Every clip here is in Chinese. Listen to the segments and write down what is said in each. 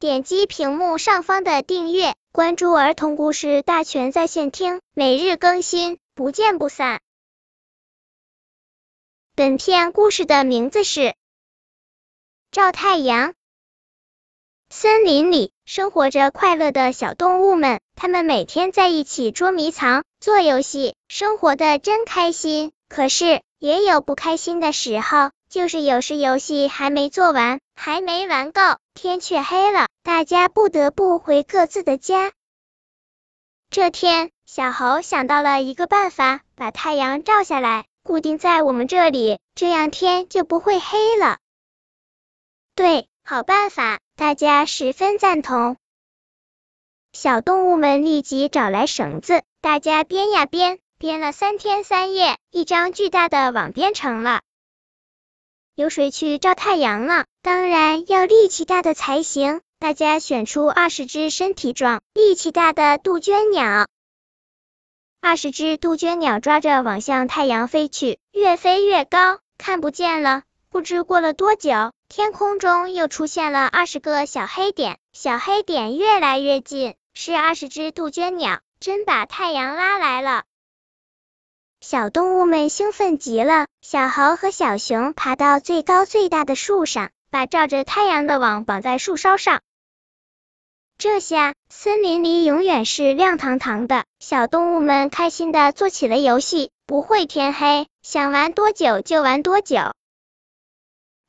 点击屏幕上方的订阅，关注儿童故事大全在线听，每日更新，不见不散。本片故事的名字是《照太阳》。森林里生活着快乐的小动物们，它们每天在一起捉迷藏、做游戏，生活的真开心。可是也有不开心的时候。就是有时游戏还没做完，还没玩够，天却黑了，大家不得不回各自的家。这天，小猴想到了一个办法，把太阳照下来，固定在我们这里，这样天就不会黑了。对，好办法，大家十分赞同。小动物们立即找来绳子，大家编呀编，编了三天三夜，一张巨大的网编成了。有谁去照太阳了？当然要力气大的才行。大家选出二十只身体壮、力气大的杜鹃鸟。二十只杜鹃鸟抓着网向太阳飞去，越飞越高，看不见了。不知过了多久，天空中又出现了二十个小黑点，小黑点越来越近，是二十只杜鹃鸟，真把太阳拉来了。小动物们兴奋极了，小猴和小熊爬到最高最大的树上，把照着太阳的网绑在树梢上。这下森林里永远是亮堂堂的，小动物们开心的做起了游戏，不会天黑，想玩多久就玩多久。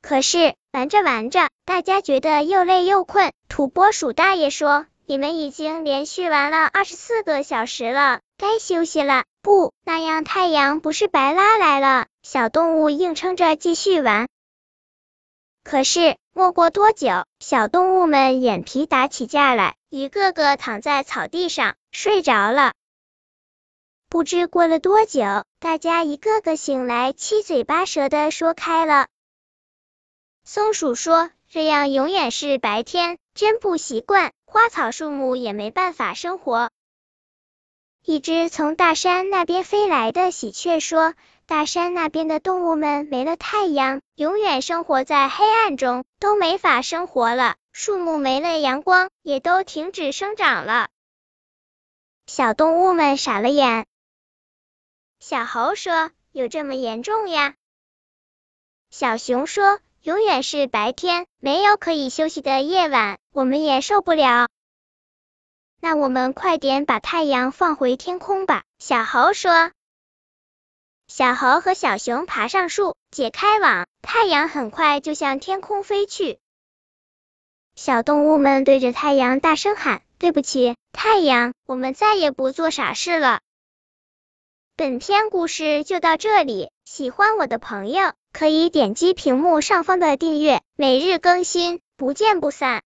可是玩着玩着，大家觉得又累又困。土拨鼠大爷说：“你们已经连续玩了二十四个小时了，该休息了。”不，那样太阳不是白拉来了？小动物硬撑着继续玩。可是没过多久，小动物们眼皮打起架来，一个个躺在草地上睡着了。不知过了多久，大家一个个醒来，七嘴八舌的说开了。松鼠说：“这样永远是白天，真不习惯，花草树木也没办法生活。”一只从大山那边飞来的喜鹊说：“大山那边的动物们没了太阳，永远生活在黑暗中，都没法生活了。树木没了阳光，也都停止生长了。”小动物们傻了眼。小猴说：“有这么严重呀？”小熊说：“永远是白天，没有可以休息的夜晚，我们也受不了。”那我们快点把太阳放回天空吧，小猴说。小猴和小熊爬上树，解开网，太阳很快就向天空飞去。小动物们对着太阳大声喊：“对不起，太阳，我们再也不做傻事了。”本篇故事就到这里，喜欢我的朋友可以点击屏幕上方的订阅，每日更新，不见不散。